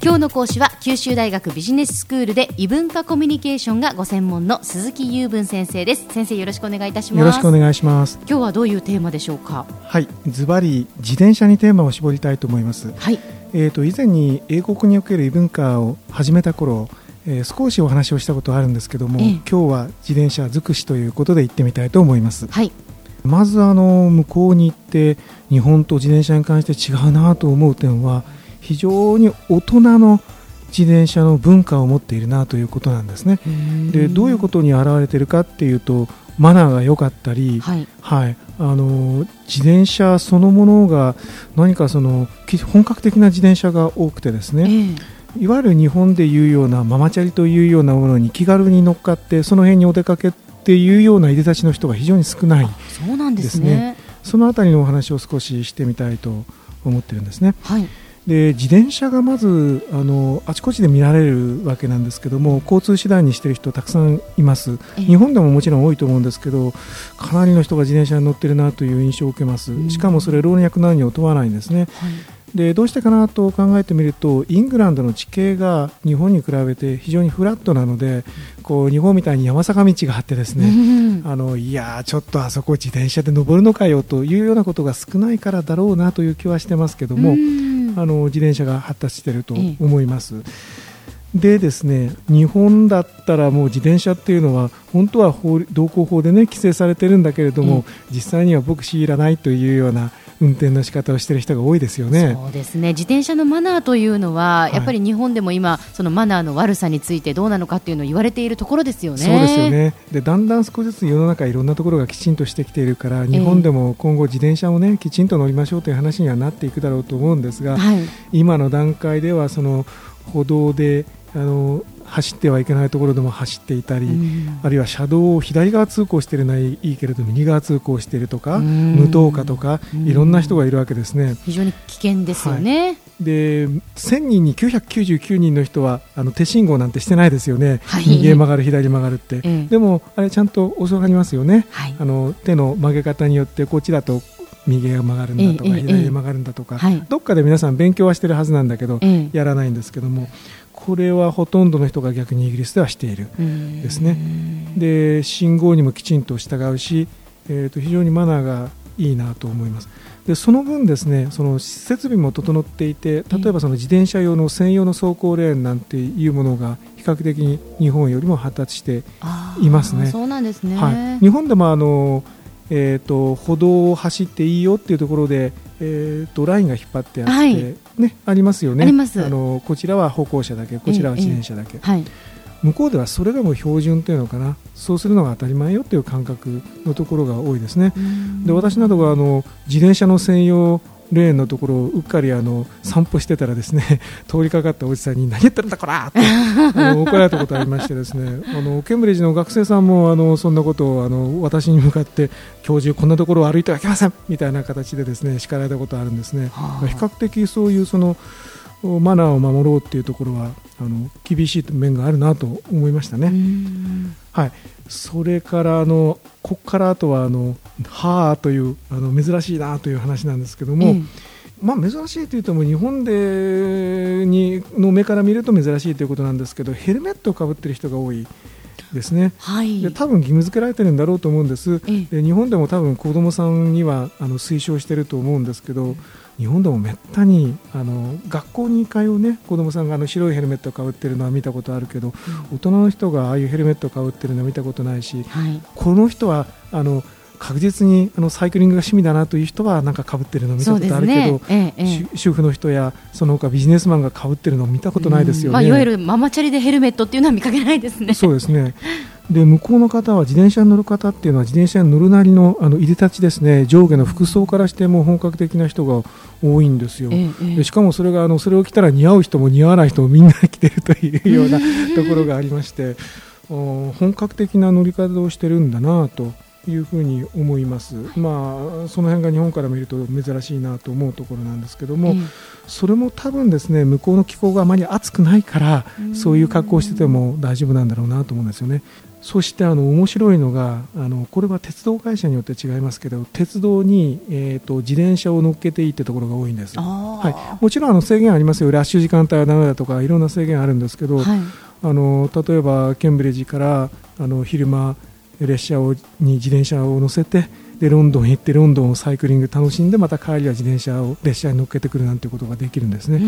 今日の講師は九州大学ビジネススクールで異文化コミュニケーションがご専門の鈴木雄文先生です。先生よろしくお願いいたします。よろしくお願いします。今日はどういうテーマでしょうか？はいズバリ自転車にテーマを絞りたいと思います。はい。えーと以前に英国における異文化を始めた頃えー、少しお話をしたことあるんですけども、ええ、今日は自転車尽くしということで行ってみたいと思います、はい、まずあの向こうに行って日本と自転車に関して違うなと思う点は非常に大人の自転車の文化を持っているなということなんですね。でどういうことに表れているかっていうとマナーが良かったり、はい、はい、あの自転車そのものが何かその本格的な自転車が多くてですね、えーいわゆる日本でいうようなママチャリというようなものに気軽に乗っかってその辺にお出かけっていうようないでたちの人が非常に少ないそうなんですね。そのあたりのお話を少ししてみたいと思ってるんですね。はいで自転車がまずあのあちこちで見られるわけなんですけども交通手段にしている人たくさんいます。日本でももちろん多いと思うんですけどかなりの人が自転車に乗ってるなという印象を受けます。しかもそれ老若男女を問わないんですね、はい。でどうしてかなと考えてみるとイングランドの地形が日本に比べて非常にフラットなのでこう日本みたいに山坂道があってですね、あのいやちょっとあそこ自転車で登るのかよというようなことが少ないからだろうなという気はしてますけども、あの自転車が発達していると思います。でですね日本だったらもう自転車っていうのは本当は法道交法でね規制されてるんだけれども、実際には僕強いらないというような運転の仕方をしている人が多いですよね。そうですね。自転車のマナーというのは、やっぱり日本でも今、そのマナーの悪さについてどうなのかっていうのを言われているところですよね。そうですよね。でだんだん少しずつ世の中いろんなところがきちんとしてきているから日本でも今後自転車をねきちんと乗りましょうという話にはなっていくだろうと思うんですが、はい、今の段階ではその歩道であの走ってはいけないところでも走っていたり、うん、あるいは車道を左側通行しているのはいいけれど右側通行しているとか、うん、無灯火とか、うん、いろんな人がいるわけですね。非常に危険ですよね。はい、で1000人に999人の人はあの手信号なんてしてないですよね、はい、右へ曲がる、左曲がるって、でもあれちゃんと教わりますよね、はい、あの手の曲げ方によってこっちだと右へ曲がるんだとか、左へ曲がるんだとか、どっかで皆さん勉強はしてるはずなんだけど、やらないんですけどもこれはほとんどの人が逆にイギリスではしているですね。で信号にもきちんと従うし、えー、と非常にマナーがいいなと思います。でその分ですねその設備も整っていて例え。ばその自転車用の専用の走行レーンなんていうものが比較的に日本よりも発達していますね。そうなんですね、はい、日本でもあのえーと、歩道を走っていいよっていうところで、えーと、ラインが引っ張ってあって、はい、ね、ありますよね。あのこちらは歩行者だけこちらは自転車だけ、えーはい、向こうではそれがもう標準というのかな。そうするのが当たり前よという感覚のところが多いですね。で私などがあの自転車の専用レーンのところをうっかりあの散歩してたらですね 通りかかったおじさんに何言ってるんだこらってあの 怒られたことありましてですねあのケンブリッジの学生さんもあのそんなことをあの私に向かって教授こんなところを歩いてはいけませんみたいな形でですね叱られたことあるんですね。比較的そういうそのマナーを守ろうっていうところはあの厳しい面があるなと思いましたね。はい、それからあのここからあとはあのはあというあの珍しいなという話なんですけども、まあ、珍しいというとも日本でにの目から見ると珍しいということなんですけどヘルメットをかぶっている人が多い。ですね、はい、で多分義務付けられてるんだろうと思うんです、で日本でも多分子どもさんにはあの推奨していると思うんですけど、日本でもめったにあの学校に通う、ね、子どもさんがあの白いヘルメットをかぶってるのは見たことあるけど、うん、大人の人がああいうヘルメットをかぶってるのは見たことないし、はい、この人はあの確実にあのサイクリングが趣味だなという人はなんか被ってるのを見たことあるけど、ね。ええ、主婦の人やその他ビジネスマンが被ってるのを見たことないですよね、まあ、いわゆるママチャリでヘルメットっていうのは見かけないですね。そうですね。で向こうの方は自転車に乗る方っていうのは自転車に乗るなりのあのいでたちですね。上下の服装からしても本格的な人が多いんですよ、ええ、しかもそれがあのそれを着たら似合う人も似合わない人もみんな着てるというようなところがありまして本格的な乗り方をしてるんだなというふうに思います、まあ、その辺が日本から見ると珍しいなと思うところなんですけども、うん、それも多分ですね向こうの気候があまり暑くないからそういう格好をしてても大丈夫なんだろうなと思うんですよね。そしてあの面白いのがあのこれは鉄道会社によって違いますけど鉄道に、えーと、自転車を乗っけていいってところが多いんです、はい、もちろんあの制限ありますよ。ラッシュ時間帯はだめだとかいろんな制限あるんですけど、はい、あの例えばケンブリッジからあの昼間列車をに自転車を乗せてでロンドン行ってロンドンをサイクリング楽しんでまた帰りは自転車を列車に乗っけてくるなんてことができるんですね。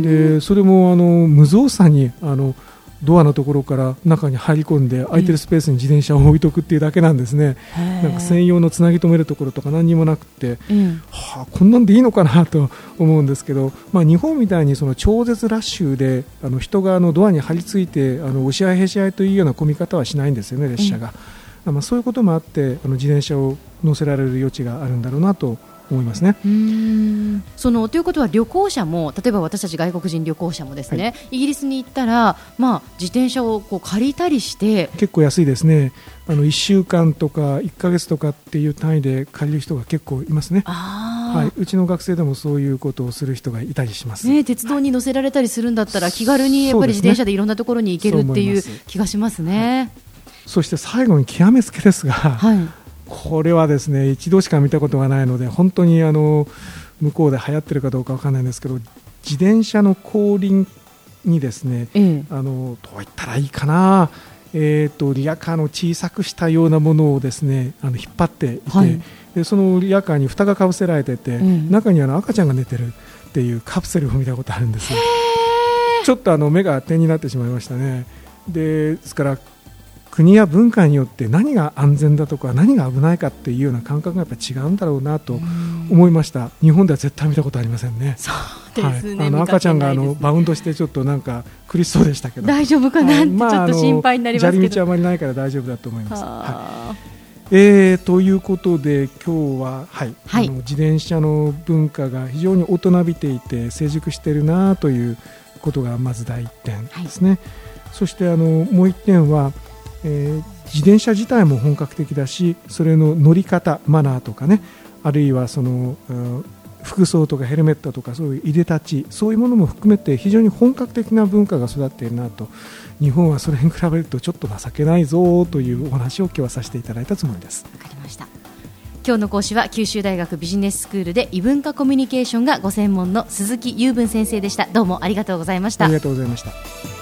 でそれもあの無造作にあのドアのところから中に入り込んで空いてるスペースに自転車を置いとくっていうだけなんですね、なんか専用のつなぎ止めるところとか何にもなくて、うん、はあ、こんなんでいいのかなと思うんですけど、まあ、日本みたいにその超絶ラッシュであの人があのドアに張り付いてあの押し合いへし合いというような混み方はしないんですよね、列車が。うん、まあ、そういうこともあってあの自転車を乗せられる余地があるんだろうなと思いますね。そのということは旅行者も例えば私たち外国人旅行者もですね、はい、イギリスに行ったら、まあ、自転車をこう借りたりして結構安いですね。あの1週間とか1か月とかっていう単位で借りる人が結構いますね。はい、うちの学生でもそういうことをする人がいたりします、ね、鉄道に乗せられたりするんだったら、気軽にやっぱり自転車でいろんなところに行けるっていう気がしますね。そして最後に極めつけですが、はいこれはですね一度しか見たことがないので本当にあの向こうで流行ってるかどうかわからないんですけど自転車の後輪にですね、ええ、あのどう言ったらいいかな、えーと、リアカーの小さくしたようなものをですねあの引っ張っていて、はい、でそのリアカーに蓋がかぶせられてて、中にあの赤ちゃんが寝てるっていうカプセルを見たことあるんですちょっとあの目が点になってしまいましたね。でですから国や文化によって何が安全だとか何が危ないかっていうような感覚がやっぱ違うんだろうなと思いました。日本では絶対見たことありませんね。ね、はい、あの赤ちゃんがあのバウンドしてちょっとなんか苦しそうでしたけど。大丈夫かなってちょっと心配になりますけど、まあ、道あまりないから大丈夫だと思います、はい、えー、ということで今日は、はい、はい、あの自転車の文化が非常に大人びていて成熟しているなということがまず第一点ですね、はい、そしてあのもう一点はえー、自転車自体も本格的だしそれの乗り方マナーとかねあるいはその、うん、服装とかヘルメットとかそういういでたちそういうものも含めて非常に本格的な文化が育っているなと。日本はそれに比べるとちょっと情けないぞというお話を今日はさせていただいたつもりです。わかりました。今日の講師は九州大学ビジネススクールで異文化コミュニケーションがご専門の鈴木雄文先生でした。どうもありがとうございました。ありがとうございました